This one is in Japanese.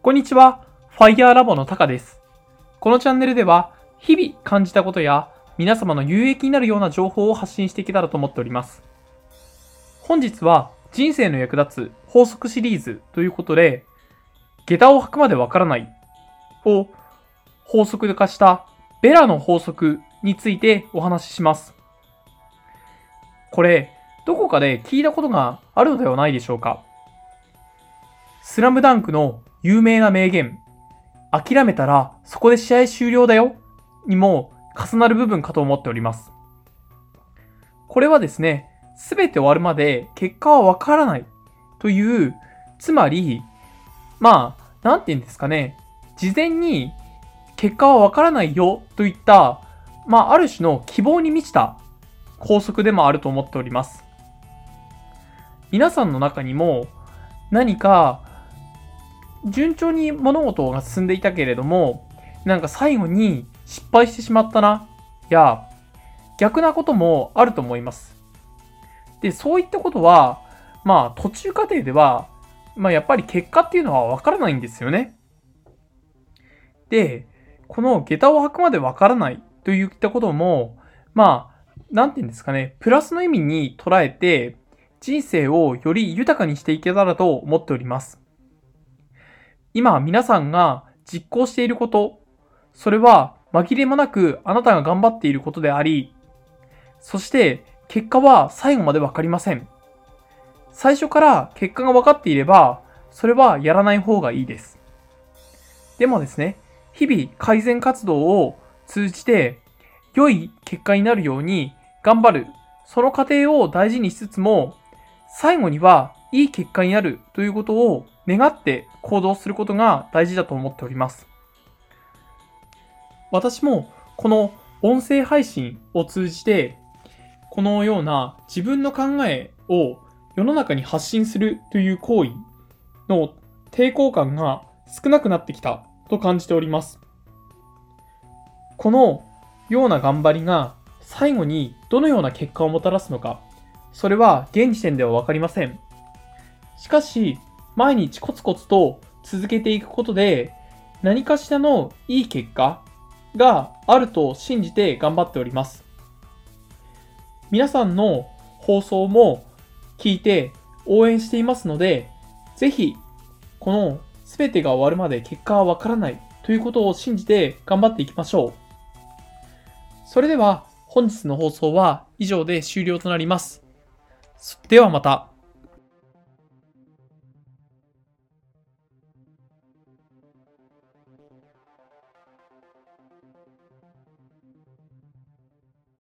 こんにちは。ファイヤーラボのタカです。このチャンネルでは、日々感じたことや、皆様の有益になるような情報を発信していけたらと思っております。本日は、人生の役立つ法則シリーズということで、下駄を履くまでわからないを法則化したベラの法則についてお話しします。これ、どこかで聞いたことがあるのではないでしょうか。スラムダンクの有名な名言、諦めたらそこで試合終了だよ。にも重なる部分かと思っております。これはですね、すべて終わるまで結果はわからない。という、つまり、まあ、なんて言うんですかね、事前に結果はわからないよ。といった、まあ、ある種の希望に満ちた法則でもあると思っております。皆さんの中にも何か順調に物事が進んでいたけれども、なんか最後に失敗してしまったな、や、逆なこともあると思います。で、そういったことは、まあ途中過程では、まあやっぱり結果っていうのはわからないんですよね。で、この下駄を履くまでわからないといったことも、まあ、なんて言うんですかね、プラスの意味に捉えて、人生をより豊かにしていけたらと思っております。今皆さんが実行していること、それは紛れもなくあなたが頑張っていることであり、そして結果は最後までわかりません。最初から結果が分かっていれば、それはやらない方がいいです。でもですね、日々改善活動を通じて良い結果になるように頑張る。その過程を大事にしつつも、最後にはいい結果になるということを願って行動することが大事だと思っております。私もこの音声配信を通じて、このような自分の考えを世の中に発信するという行為の抵抗感が少なくなってきたと感じております。このような頑張りが最後にどのような結果をもたらすのか、それは現時点ではわかりません。しかし、毎日コツコツと続けていくことで、何かしらのいい結果があると信じて頑張っております。皆さんの放送も聞いて応援していますので、ぜひ、この全てが終わるまで結果はわからないということを信じて頑張っていきましょう。それでは本日の放送は以上で終了となります。ではまた。